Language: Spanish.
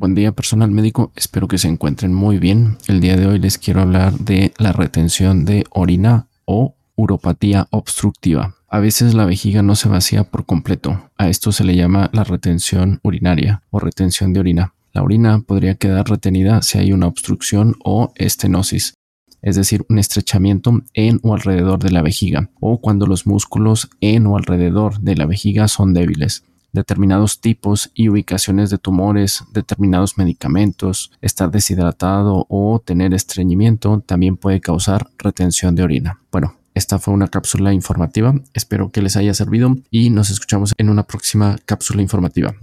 Buen día personal médico, espero que se encuentren muy bien. El día de hoy les quiero hablar de la retención de orina o uropatía obstructiva. A veces la vejiga no se vacía por completo. A esto se le llama la retención urinaria o retención de orina. La orina podría quedar retenida si hay una obstrucción o estenosis, es decir, un estrechamiento en o alrededor de la vejiga, o cuando los músculos en o alrededor de la vejiga son débiles determinados tipos y ubicaciones de tumores, determinados medicamentos, estar deshidratado o tener estreñimiento también puede causar retención de orina. Bueno, esta fue una cápsula informativa, espero que les haya servido y nos escuchamos en una próxima cápsula informativa.